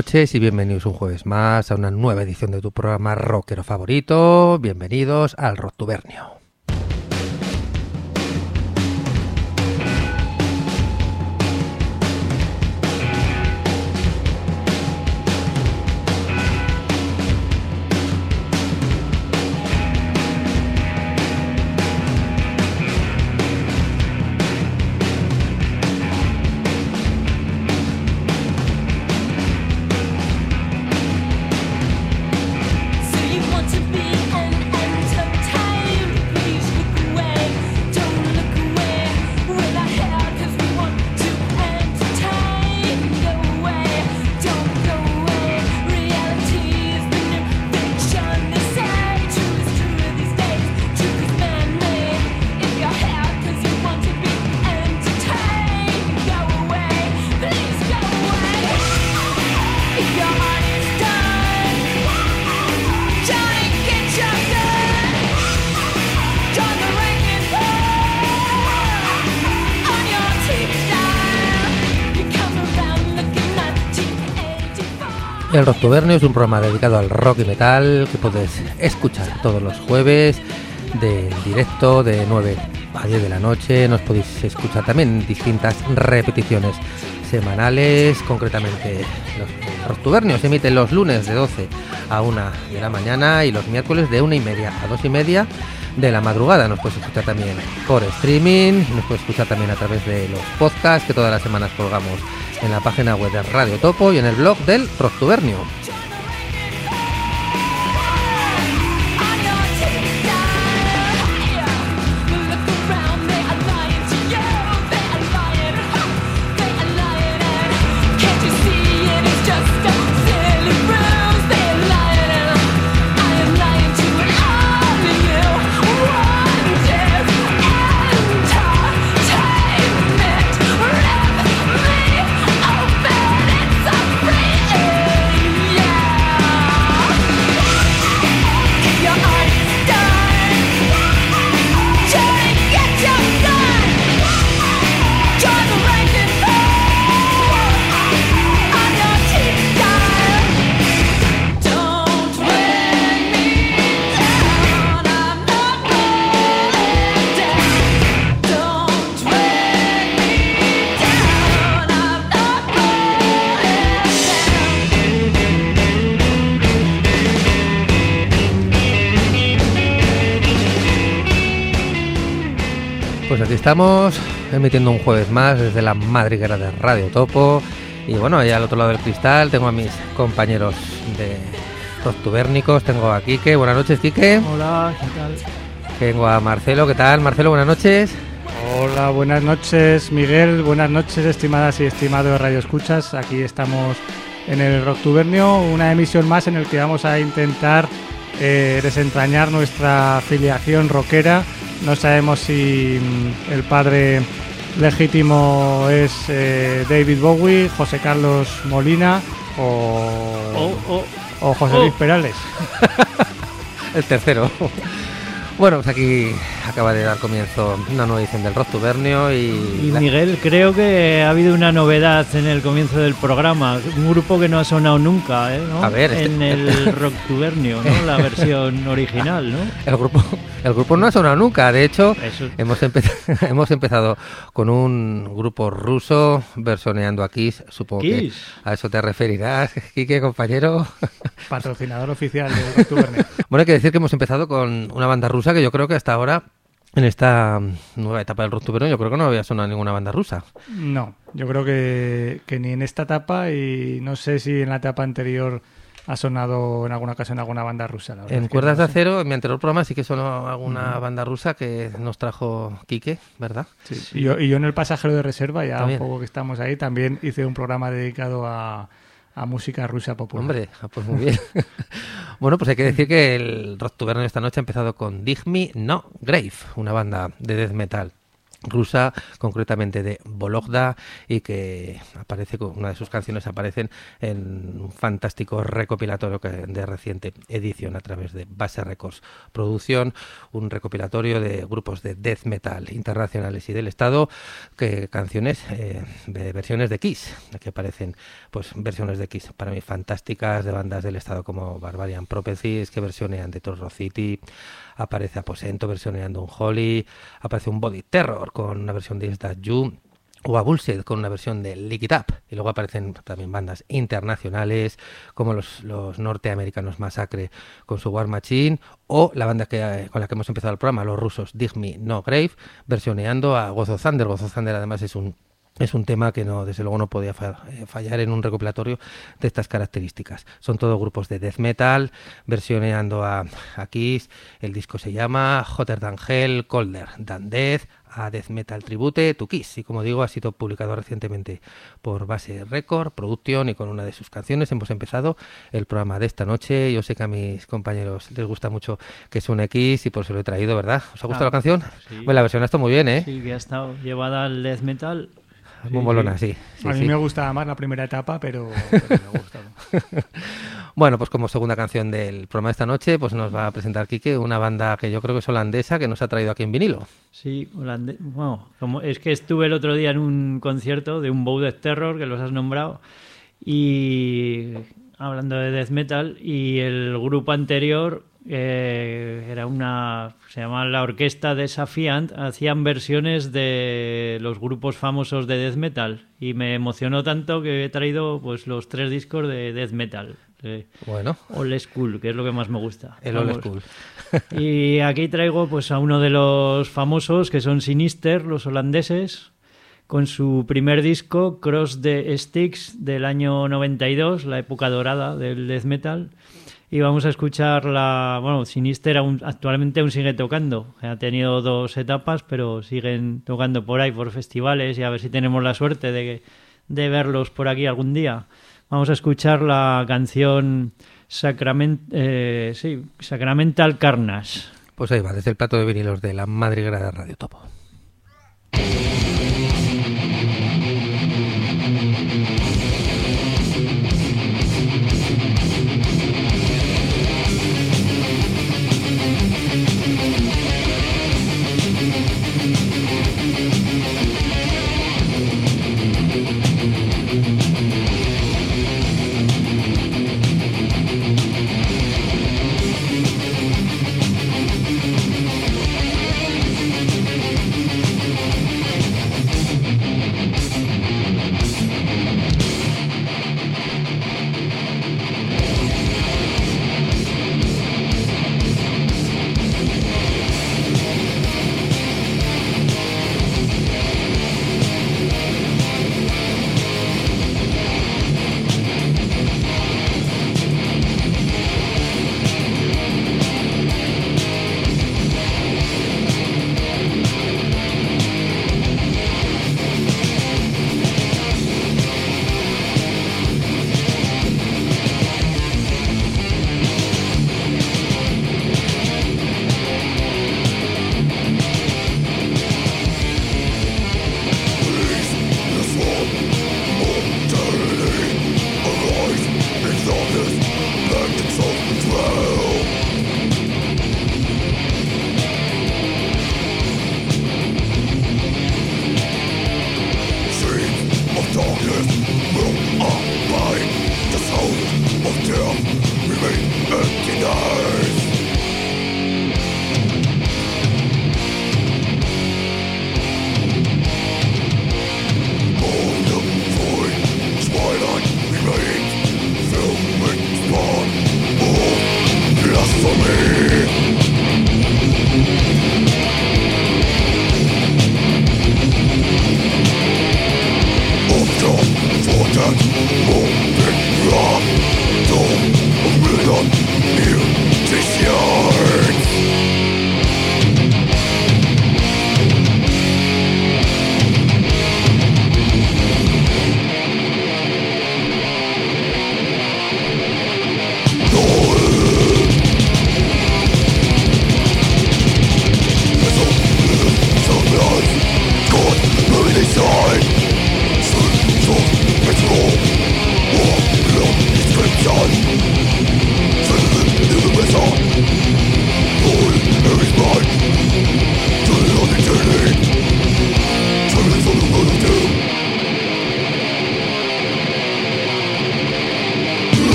Noches y bienvenidos un jueves más a una nueva edición de tu programa rockero favorito. Bienvenidos al Roctubernio. El Rocktubernio es un programa dedicado al rock y metal que puedes escuchar todos los jueves de directo de 9 a 10 de la noche. Nos podéis escuchar también distintas repeticiones semanales, concretamente los Roctubernios se emiten los lunes de 12 a 1 de la mañana y los miércoles de 1 y media a 2 y media de la madrugada. Nos puedes escuchar también por streaming, nos puedes escuchar también a través de los podcasts que todas las semanas colgamos en la página web de Radio Topo y en el blog del Roctubernio. Pues aquí estamos, emitiendo un jueves más desde la madriguera de Radio Topo. Y bueno, allá al otro lado del cristal tengo a mis compañeros de Roctubérnicos. Tengo a Quique. Buenas noches, Quique. Hola, ¿qué tal? Tengo a Marcelo. ¿Qué tal, Marcelo? Buenas noches. Hola, buenas noches, Miguel. Buenas noches, estimadas y estimados Radio Escuchas. Aquí estamos en el Roctubernio, una emisión más en el que vamos a intentar eh, desentrañar nuestra afiliación rockera. No sabemos si mm, el padre legítimo es eh, David Bowie, José Carlos Molina o, Oh, oh. o José oh. Luis Perales. El tercero. Bueno, pues aquí acaba de dar comienzo una nueva edición del Roctubernio y... Y la- Miguel, creo que ha habido una novedad en el comienzo del programa. Un grupo que no ha sonado nunca, ¿eh? ¿no? A ver, este- En el Rocktubernio, ¿no? La versión original, ¿no? El grupo, el grupo no ha sonado nunca, de hecho, Eso. hemos, empe- hemos empezado con un grupo ruso versioneando a Kiss, supongo Kiss. que a eso te referirás, Quique, compañero. Patrocinador oficial del Roctubernio. Bueno, hay que decir que hemos empezado con una banda rusa que yo creo que hasta ahora, en esta nueva etapa del Rocktubernio, yo creo que no había sonado ninguna banda rusa. No, yo creo que, que ni en esta etapa y no sé si en la etapa anterior ha sonado en alguna ocasión alguna banda rusa. la En Cuerdas de sé. Acero, en mi anterior programa sí que sonó alguna banda rusa que nos trajo Quique, ¿verdad? Sí, Y, yo, y yo en el pasajero de reserva, ya También. un poco que estamos ahí, también hice un programa dedicado a, a música rusa popular. Hombre, ah, pues muy bien. bueno, pues hay que decir que el Rocktubernio esta noche ha empezado con Dig Me No Grave, una banda de death metal rusa, concretamente de Vologda, y que aparece con una de sus canciones aparecen en un fantástico recopilatorio de reciente edición a través de Base Records. Producción, un recopilatorio de grupos de death metal internacionales y del Estado, que canciones eh, de versiones de Kiss, que aparecen pues versiones de Kiss para mí fantásticas de bandas del Estado como Barbarian Prophecies, que versionean de Torro City, aparece Aposento versioneando un Holly, aparece un Body Terror con una versión de Is You o a Bullshit con una versión de Lick It Up. Y luego aparecen también bandas internacionales como los, los norteamericanos Massacre con su War Machine o la banda que, con la que hemos empezado el programa, los rusos Dig Me No Grave, versioneando a Gozo Thunder. Gozo Thunder además es un es un tema que no, desde luego no podía eh, fallar en un recopilatorio de estas características. Son todos grupos de death metal, versioneando a, a Kiss. El disco se llama Hotter Than Hell, Colder Than Death, a Death Metal Tribute to Kiss. Y como digo, ha sido publicado recientemente por Base Record, producción y con una de sus canciones hemos empezado el programa de esta noche. Yo sé que a mis compañeros les gusta mucho que suene Kiss y por eso lo he traído, ¿verdad? ¿Os ha gustado la canción? Sí. Bueno, la versión ha estado muy bien, ¿eh? Sí, que ha estado llevada al death metal muy molona, sí. a mí me gustaba más la primera etapa, pero, me ha gustado. bueno, pues como segunda canción del programa de esta noche, pues nos va a presentar Quique una banda que yo creo que es holandesa que nos ha traído aquí en vinilo. Sí, holandesa. Bueno, como es que estuve el otro día en un concierto de un Bowed Terror, que los has nombrado, y hablando de death metal, y el grupo anterior eh, era una se llama la orquesta de Safiant hacían versiones de los grupos famosos de death metal. Y me emocionó tanto que he traído pues los tres discos de death metal bueno. Old school que es lo que más me gusta. El old school. Y aquí traigo pues a uno de los famosos que son Sinister los holandeses con su primer disco Cross the Sticks del año 92 la época dorada del death metal y vamos a escuchar la. Bueno, Sinister aún, actualmente aún sigue tocando. Ha tenido dos etapas, pero siguen tocando por ahí, por festivales, y a ver si tenemos la suerte de, de verlos por aquí algún día. Vamos a escuchar la canción Sacrament, eh, sí, Sacramental Carnage. Pues ahí va, desde el plato de vinilos de la Madrigrada Radio Topo.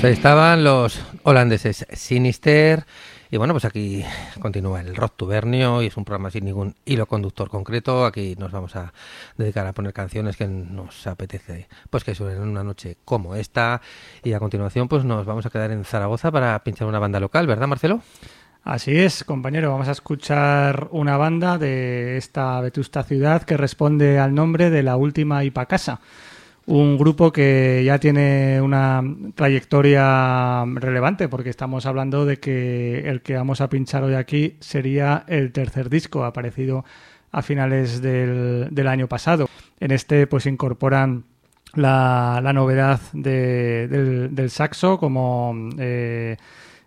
Pues ahí estaban los holandeses Sinister. Y bueno, pues aquí continúa el Rock Tubernio y es un programa sin ningún hilo conductor concreto. Aquí nos vamos a dedicar a poner canciones que nos apetece, pues que suenen en una noche como esta. Y a continuación, pues nos vamos a quedar en Zaragoza para pinchar una banda local, ¿verdad, Marcelo? Así es, compañero. Vamos a escuchar una banda de esta vetusta ciudad que responde al nombre de la última Ipacasa un grupo que ya tiene una trayectoria relevante, porque estamos hablando de que el que vamos a pinchar hoy aquí sería el tercer disco, aparecido a finales del, año pasado. En este pues incorporan la, novedad del, saxo como eh,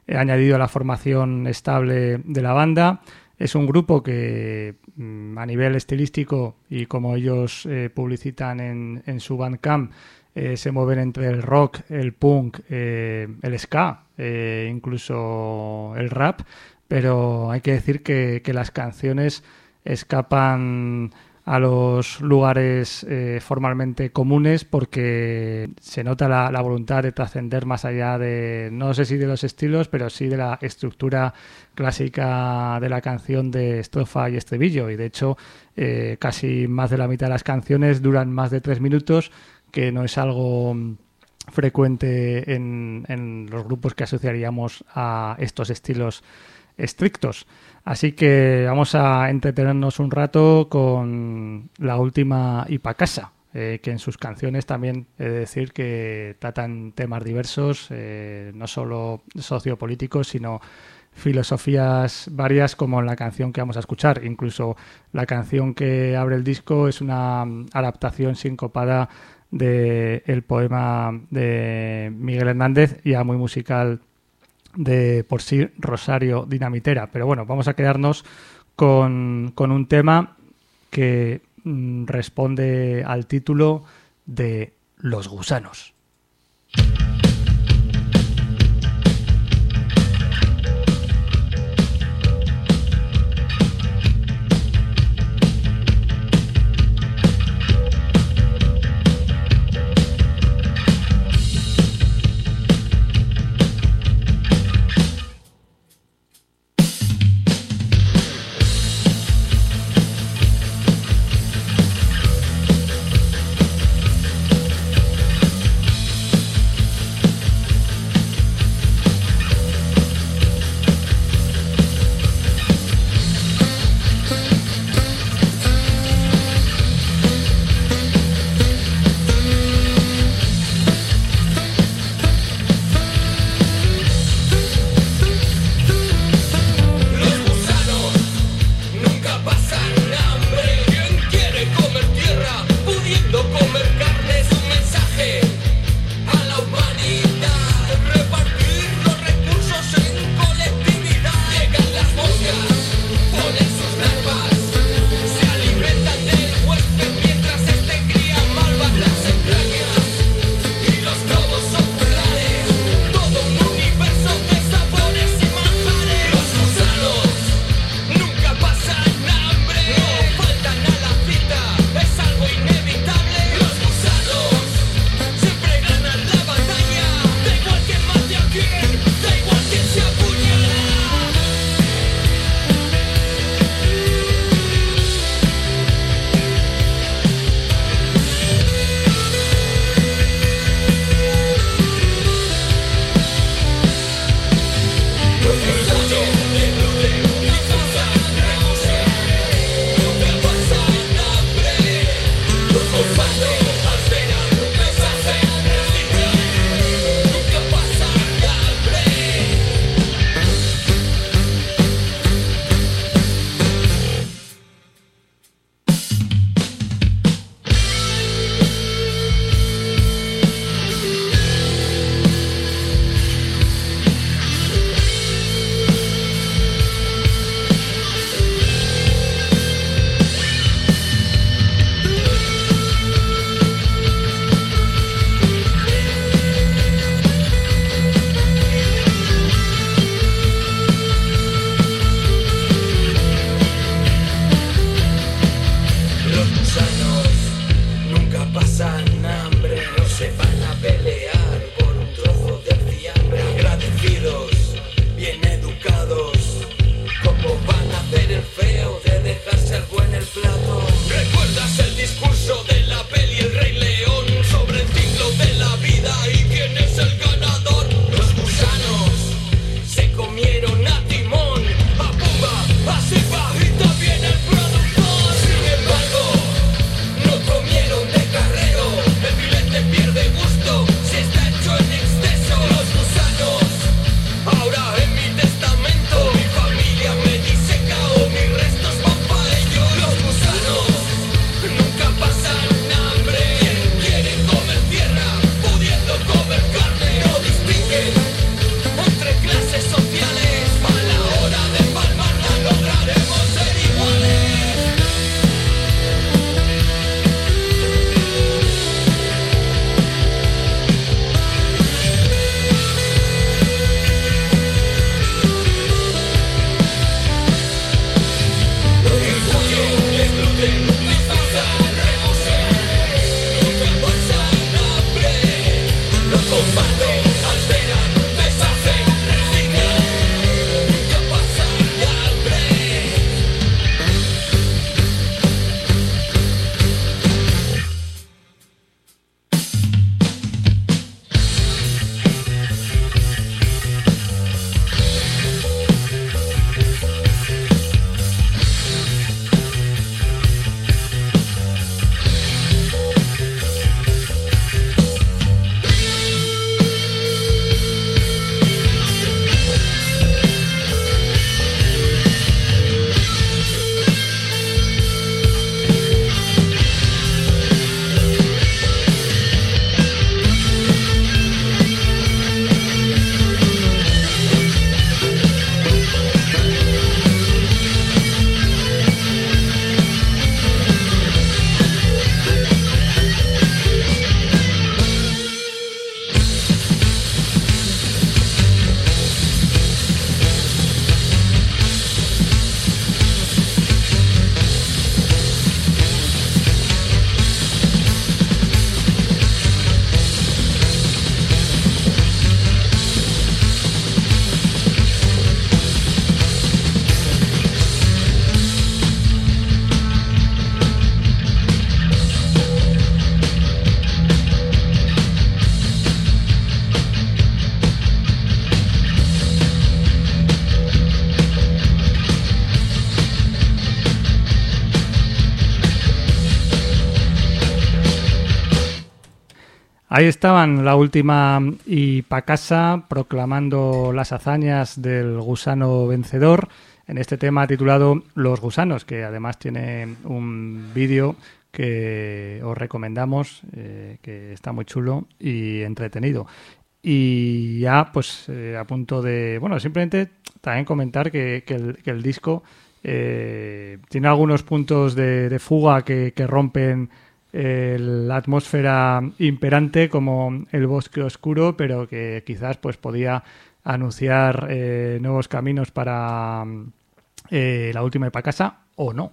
añadido a la formación estable de la banda. Es un grupo que a nivel estilístico y como ellos eh, publicitan en, en, su Bandcamp, eh, se mueven entre el rock, el punk, eh, el ska, incluso el rap, pero hay que decir que, que las canciones escapan a los lugares eh, formalmente comunes porque se nota la, voluntad de trascender más allá de, no sé si de los estilos, pero sí de la estructura clásica de la canción de estrofa y estribillo. Y de hecho, eh, casi más de la mitad de las canciones duran más de tres minutos, que no es algo frecuente en, en los grupos que asociaríamos a estos estilos estrictos. Así que vamos a entretenernos un rato con la última Ipacasa, eh, que en sus canciones también he de decir que tratan temas diversos, eh, no solo sociopolíticos, sino filosofías varias como en la canción que vamos a escuchar. Incluso la canción que abre el disco es una adaptación sincopada del el poema de Miguel Hernández, ya muy musical de por sí Rosario Dinamitera. Pero bueno, vamos a quedarnos con, con un tema que mm, responde al título de Los gusanos. Ahí estaban la última y Pacasa proclamando las hazañas del gusano vencedor en este tema titulado Los gusanos, que además tiene un vídeo que os recomendamos, eh, que está muy chulo y entretenido. Y ya, pues, eh, a punto de. Bueno, simplemente también comentar que, el, disco eh, tiene algunos puntos de, fuga que rompen la atmósfera imperante como el bosque oscuro, pero que quizás pues podía anunciar eh, nuevos caminos para eh, la última casa o no.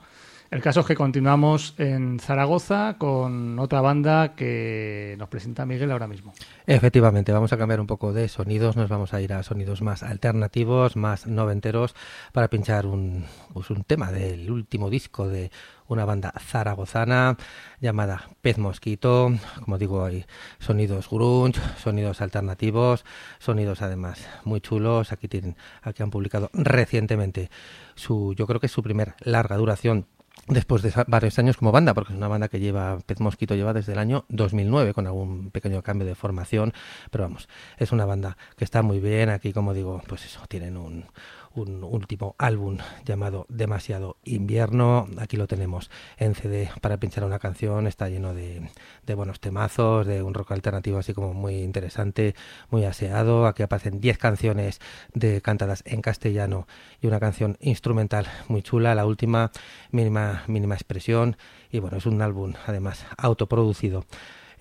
El caso es que continuamos en Zaragoza con otra banda que nos presenta Miguel ahora mismo. Efectivamente, vamos a cambiar un poco de sonidos, nos vamos a ir a sonidos más alternativos, más noventeros, para pinchar un, pues un tema del último disco de una banda zaragozana llamada Pez Mosquito. Como digo, hay sonidos grunge, sonidos alternativos, sonidos además muy chulos. Aquí tienen, aquí han publicado recientemente su, yo creo que es su primer larga duración después de varios años como banda, porque es una banda que lleva, Pez Mosquito lleva desde el año 2009 con algún pequeño cambio de formación, pero vamos, es una banda que está muy bien, aquí como digo, pues eso, tienen un, un último álbum llamado Demasiado Invierno. Aquí lo tenemos en CD para pinchar una canción. Está lleno de, buenos temazos, de un rock alternativo así como muy interesante, muy aseado. Aquí aparecen 10 canciones de cantadas en castellano y una canción instrumental muy chula. La última, mínima, mínima expresión. Y bueno, es un álbum además autoproducido.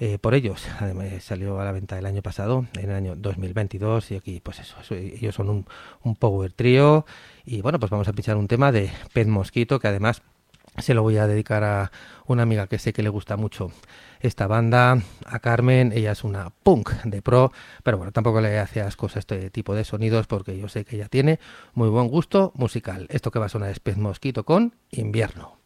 Eh, por ellos. Además, salió a la venta el año pasado, en el año 2022, y aquí, pues eso, ellos son un, un power trio. Y bueno, pues vamos a pinchar un tema de Pet Mosquito, que además se lo voy a dedicar a una amiga que sé que le gusta mucho esta banda, a Carmen, ella es una punk de pro, pero bueno, tampoco le hace asco a este tipo de sonidos porque yo sé que ella tiene muy buen gusto musical. Esto que va a sonar es Pez Mosquito con invierno.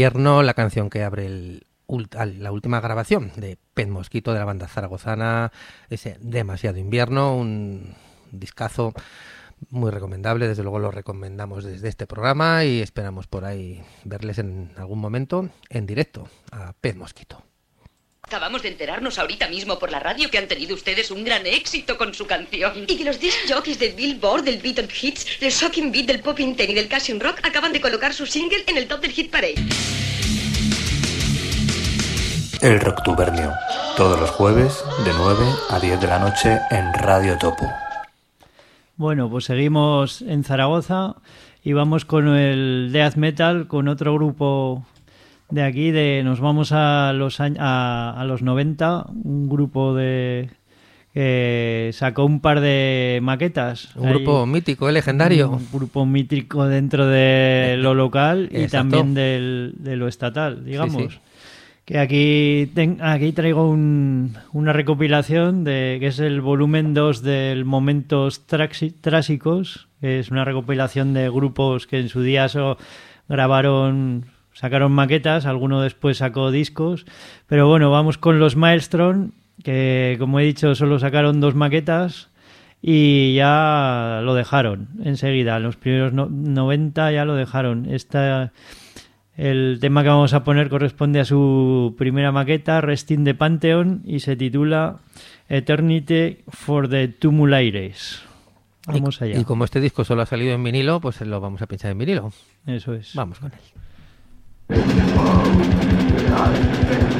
Invierno, la canción que abre el, la última grabación de Pet Mosquito de la banda zaragozana, ese Demasiado Invierno, un discazo muy recomendable, desde luego lo recomendamos desde este programa y esperamos por ahí verles en algún momento en directo a Pet Mosquito. Acabamos de enterarnos ahorita mismo por la radio que han tenido ustedes un gran éxito con su canción. Y que los disc jockeys del Billboard, del Beat Hits, del Shocking Beat, del Popping Ten y del Cassion Rock acaban de colocar su single en el top del Hit Parade. El Rocktubernio, todos los jueves de 9 a 10 de la noche en Radio Topo. Bueno, pues seguimos en Zaragoza y vamos con el Death Metal, con otro grupo de aquí, de nos vamos a los, a, a los 90, un grupo de que sacó un par de maquetas. Un grupo mítico, legendario. Un grupo mítico dentro de lo local y también del, de lo estatal, digamos. Que aquí, aquí traigo una recopilación de que es el volumen 2 del Momentos Trásicos, que es una recopilación de grupos que en su día grabaron sacaron maquetas, alguno después sacó discos, pero bueno, vamos con los Maelstrom, que como he dicho solo sacaron dos maquetas y ya lo dejaron enseguida, en los primeros 90 ya lo dejaron. Esta, el tema que vamos a poner corresponde a su primera maqueta, Resting the Pantheon, y se titula Eternity for the Tumulaires. Vamos allá. Y como este disco solo ha salido en vinilo, pues lo vamos a pinchar en vinilo. Eso es. Vamos con él. It's a world that I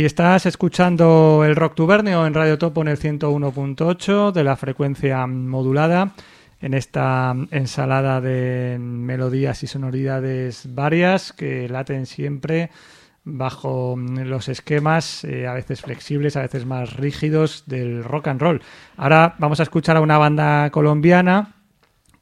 Aquí estás escuchando el Rock Tubernio en Radio Topo en el 101.8 de la frecuencia modulada en esta ensalada de melodías y sonoridades varias que laten siempre bajo los esquemas eh, a veces flexibles, a veces más rígidos del rock and roll. Ahora vamos a escuchar a una banda colombiana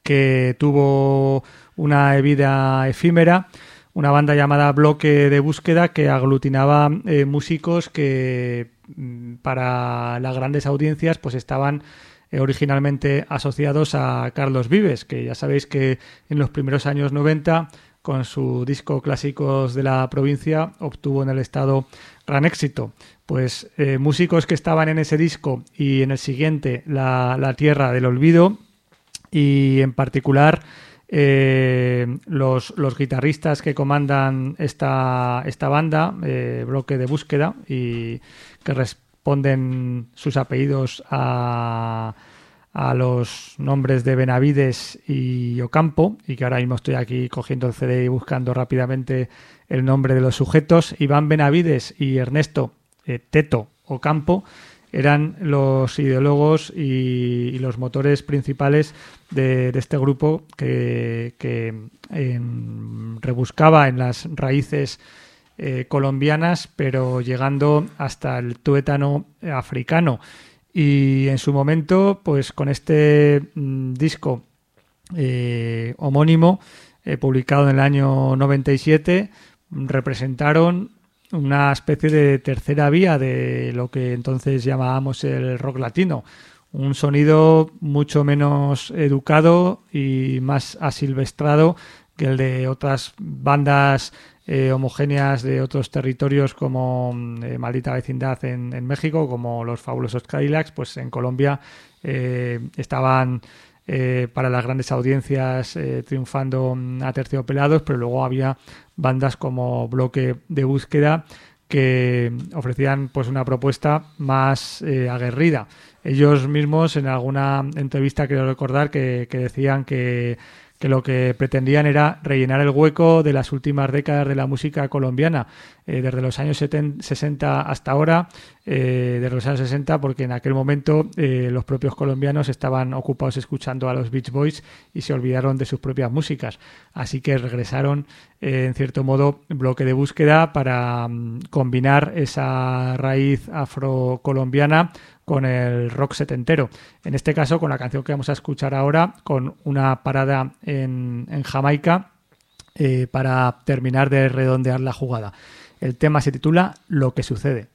que tuvo una vida efímera una banda llamada Bloque de Búsqueda que aglutinaba eh, músicos que mm, para las grandes audiencias pues estaban eh, originalmente asociados a Carlos Vives, que ya sabéis que en los primeros años 90 con su disco Clásicos de la provincia obtuvo en el estado gran éxito. Pues eh, músicos que estaban en ese disco y en el siguiente La, la Tierra del Olvido y en particular eh, los, los, guitarristas que comandan esta, esta banda, eh, bloque de búsqueda, y que responden sus apellidos a, a los nombres de Benavides y Ocampo, y que ahora mismo estoy aquí cogiendo el CD y buscando rápidamente el nombre de los sujetos. Iván Benavides y Ernesto eh, Teto Ocampo eran los ideólogos y, los motores principales de, este grupo que, rebuscaba en las raíces eh, colombianas, pero llegando hasta el tuétano africano. Y en su momento, pues con este mm, disco eh, homónimo, eh, publicado en el año 97, representaron una especie de tercera vía de lo que entonces llamábamos el rock latino. Un sonido mucho menos educado y más asilvestrado que el de otras bandas eh, homogéneas de otros territorios como eh, Maldita Vecindad en, México, como los fabulosos Cadillacs, pues en Colombia eh, estaban para las grandes audiencias triunfando a terciopelados, pero luego había bandas como Bloque de Búsqueda que ofrecían pues una propuesta más aguerrida. Ellos mismos en alguna entrevista quiero recordar que decían que que lo que pretendían era rellenar el hueco de las últimas décadas de la música colombiana, eh, desde los años 60 hasta ahora, eh, desde los años 60, porque en aquel momento eh, los propios colombianos estaban ocupados escuchando a los Beach Boys y se olvidaron de sus propias músicas. Así que regresaron, en cierto modo, bloque de búsqueda para mm, combinar esa raíz afrocolombiana con el rock setentero. En este caso, con la canción que vamos a escuchar ahora, con una parada en, Jamaica eh, para terminar de redondear la jugada. El tema se titula Lo que sucede.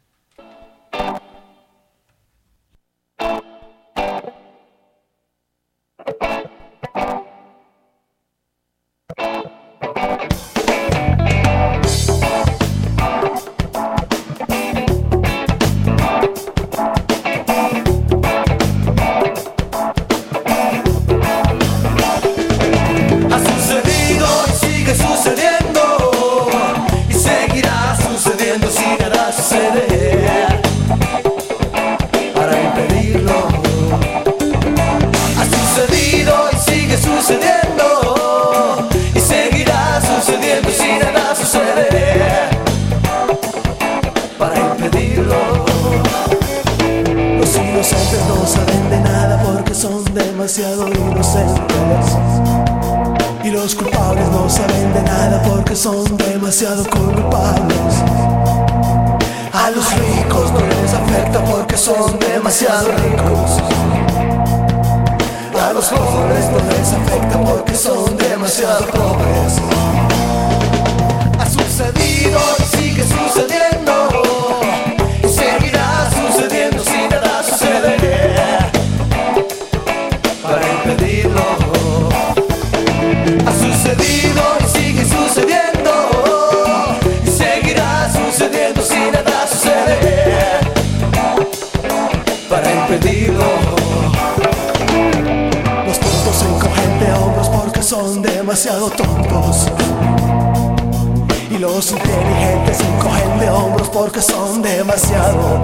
demasiado.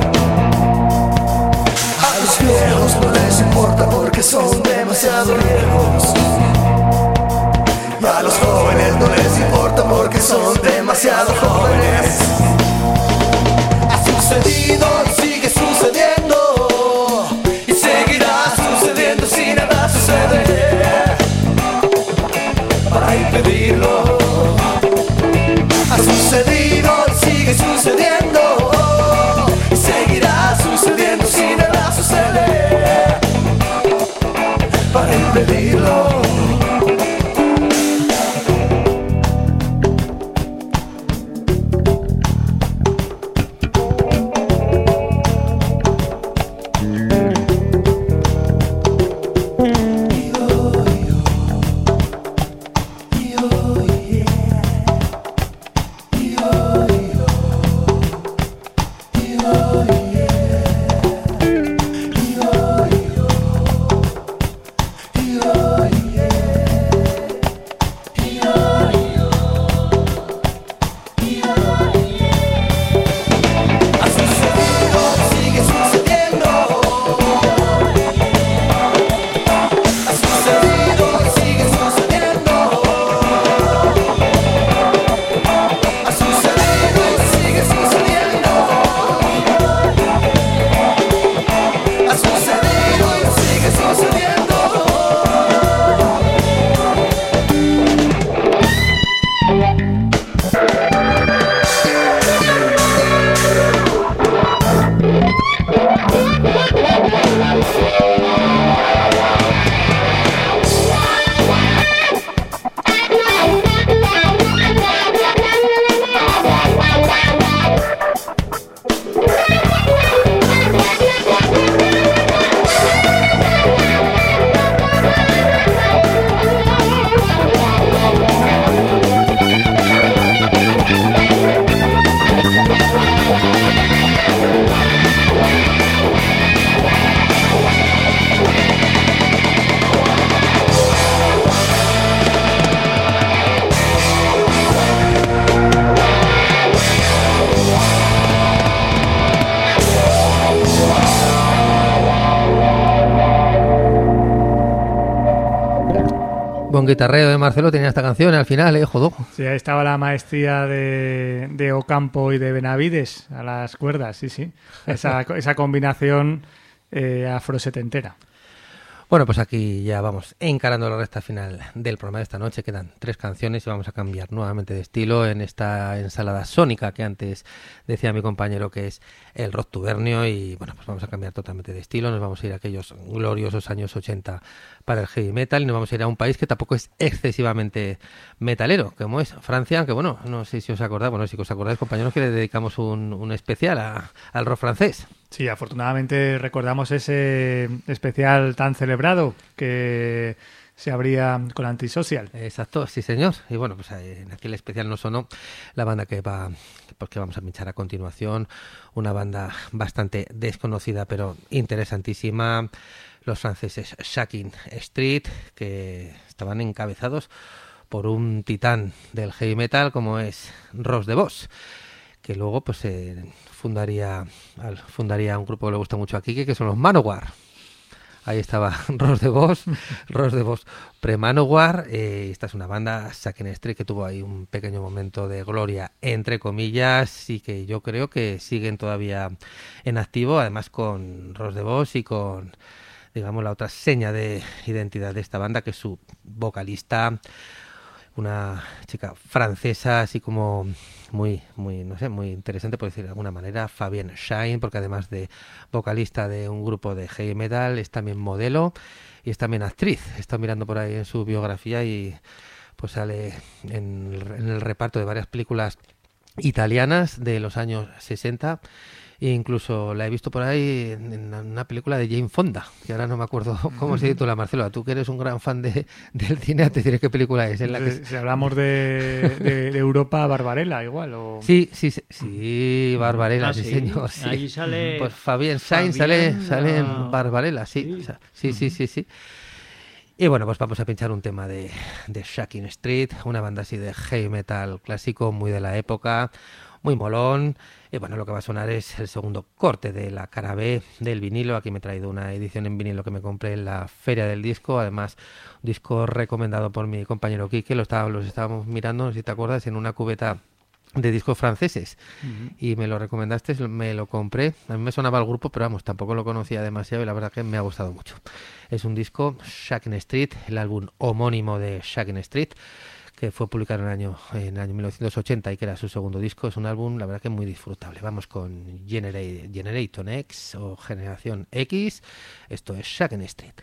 A los viejos no les importa porque son demasiado viejos. Y a los jóvenes no les importa porque son demasiado jóvenes. Ha sucedido, sigue sucediendo. Y seguirá sucediendo si nada sucede. Para impedirlo. Ha sucedido, sigue sucediendo. You guitarreo de Marcelo tenía esta canción al final, ¿eh? Jodó. Sí, ahí estaba la maestría de, de Ocampo y de Benavides a las cuerdas, sí, sí. Esa, esa combinación eh, afrosetentera. Bueno, pues aquí ya vamos encarando la recta final del programa de esta noche. Quedan tres canciones y vamos a cambiar nuevamente de estilo en esta ensalada sónica que antes decía mi compañero que es el rock tubernio. Y bueno, pues vamos a cambiar totalmente de estilo. Nos vamos a ir a aquellos gloriosos años 80 para el heavy metal y nos vamos a ir a un país que tampoco es excesivamente metalero, como es Francia, aunque bueno, no sé si os acordáis, bueno, si os acordáis, compañeros, que le dedicamos un, especial al rock francés. Sí, afortunadamente recordamos ese especial tan celebrado que se abría con Antisocial. Exacto, sí señor. Y bueno, pues eh, en aquel especial no sonó la banda que va, pues, que vamos a pinchar a continuación, una banda bastante desconocida pero interesantísima, los franceses Shakin Street, que estaban encabezados por un titán del heavy metal como es Ross de Vos que luego pues eh, fundaría fundaría un grupo que le gusta mucho a Kike que son los Manowar. Ahí estaba Ross de Vos Ross de Vos. pre-Manowar eh, esta es una banda Shakin Street que tuvo ahí un pequeño momento de gloria entre comillas y que yo creo que siguen todavía en activo además con Ross de Vos y con digamos la otra seña de identidad de esta banda que es su vocalista una chica francesa así como muy muy no sé muy interesante por decir de alguna manera Fabienne Shine porque además de vocalista de un grupo de heavy metal es también modelo y es también actriz. He mirando por ahí en su biografía y pues sale en el reparto de varias películas italianas de los años 60 e incluso la he visto por ahí en, una película de Jane Fonda, que ahora no me acuerdo cómo se titula, Marcelo. Tú que eres un gran fan de, del cine, te diré qué película es. En la que... Eh, Si hablamos de, de- de Europa, Barbarella igual. O... Sí, sí, sí, sí, Barbarella, Ah, sí, sí. señor. sí. Ahí sale Pues Fabián Sainz sale, Fabián, sale en ah, Barbarella, sí. sí. o sea, sí, sí, sí, sí. Y bueno, pues vamos a pinchar un tema de, de Shakin Street, una banda así de heavy metal clásico, muy de la época, muy molón. Y bueno, lo que va a sonar es el segundo corte de la cara B del vinilo. Aquí me he traído una edición en vinilo que me compré en la feria del disco. Además, un disco recomendado por mi compañero Quique. Lo estaba, los estábamos mirando, no sé si te acuerdas, en una cubeta de discos franceses y me lo recomendaste, me lo compré. A mí me sonaba el grupo, pero vamos, tampoco lo conocía demasiado y la verdad que me ha gustado mucho. Es un disco Shakin Street, el álbum homónimo de Shakin Street, que fue publicado en el año en año 1980 y que era su segundo disco. Es un álbum, la verdad que muy disfrutable. Vamos con Genera- Generation X o Generación X. Esto es Shakin Street.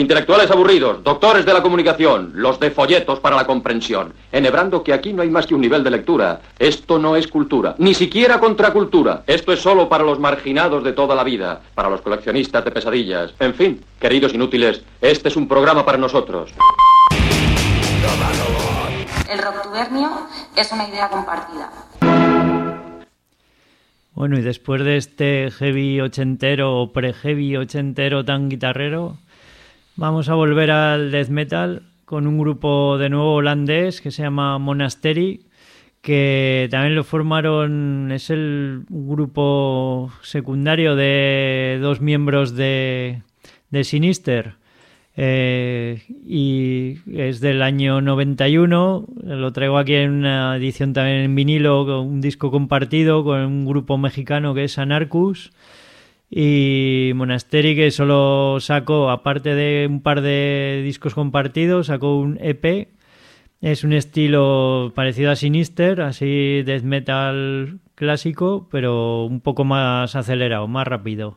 Intelectuales aburridos, doctores de la comunicación, los de folletos para la comprensión, enhebrando que aquí no hay más que un nivel de lectura. Esto no es cultura, ni siquiera contracultura. Esto es solo para los marginados de toda la vida, para los coleccionistas de pesadillas. En fin, queridos inútiles, este es un programa para nosotros. El rocktubernio es una idea compartida. Bueno, y después de este heavy ochentero o pre-heavy ochentero tan guitarrero, vamos a volver al death metal con un grupo de nuevo holandés que se llama Monastery, que también lo formaron, es el grupo secundario de dos miembros de, de Sinister. Eh, y es del año 91. Lo traigo aquí en una edición también en vinilo, un disco compartido con un grupo mexicano que es Anarchus. Y Monasteri, que solo sacó, aparte de un par de discos compartidos, sacó un EP. Es un estilo parecido a Sinister, así death metal clásico, pero un poco más acelerado, más rápido.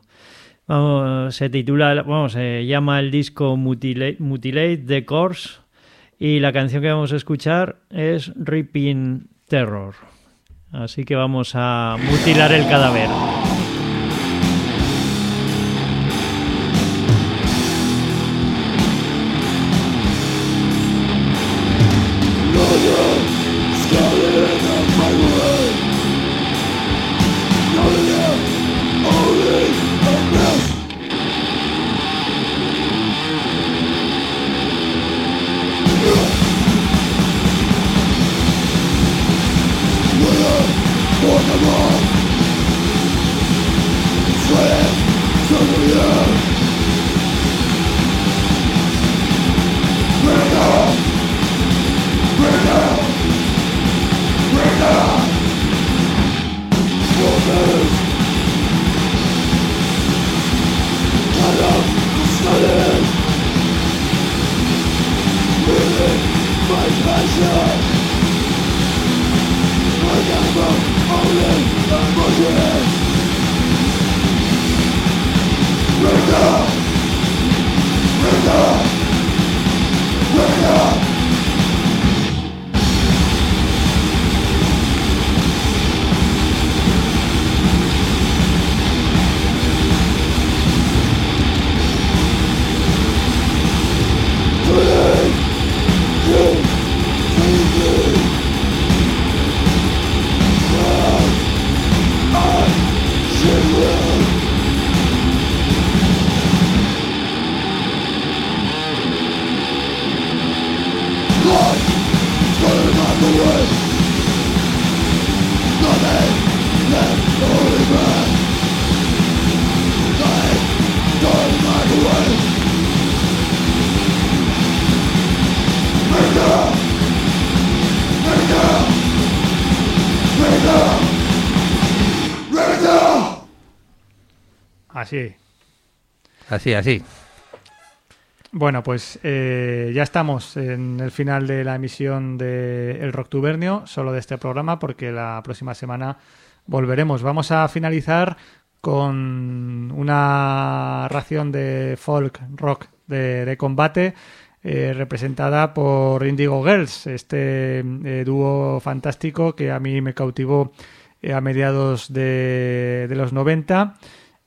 Vamos, se titula, vamos, se llama el disco Mutilate, Mutilate the Course y la canción que vamos a escuchar es Ripping Terror. Así que vamos a mutilar el cadáver. Así. Así, así. Bueno, pues eh, ya estamos en el final de la emisión de El Rocktubernio, solo de este programa, porque la próxima semana volveremos. Vamos a finalizar con una ración de folk rock de, de combate eh, representada por Indigo Girls, este eh, dúo fantástico que a mí me cautivó eh, a mediados de, de los 90.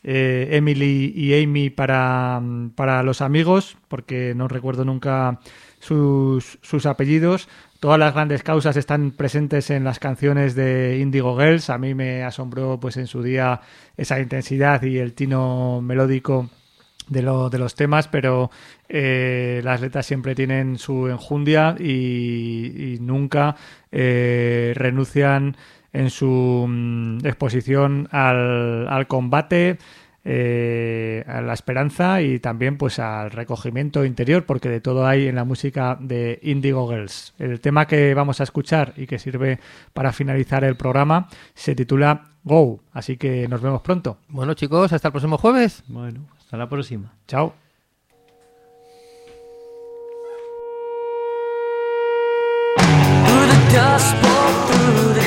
Eh, Emily y Amy para, para los amigos, porque no recuerdo nunca sus, sus apellidos. Todas las grandes causas están presentes en las canciones de Indigo Girls. A mí me asombró pues en su día esa intensidad y el tino melódico de, lo, de los temas, pero eh, las letras siempre tienen su enjundia y, nunca eh, renuncian en su mm, exposición al, al combate, eh, a la esperanza y también pues al recogimiento interior, porque de todo hay en la música de Indigo Girls. El tema que vamos a escuchar y que sirve para finalizar el programa se titula Go, así que nos vemos pronto. Bueno, chicos, hasta el próximo jueves. Bueno, hasta la próxima. Chao. Dust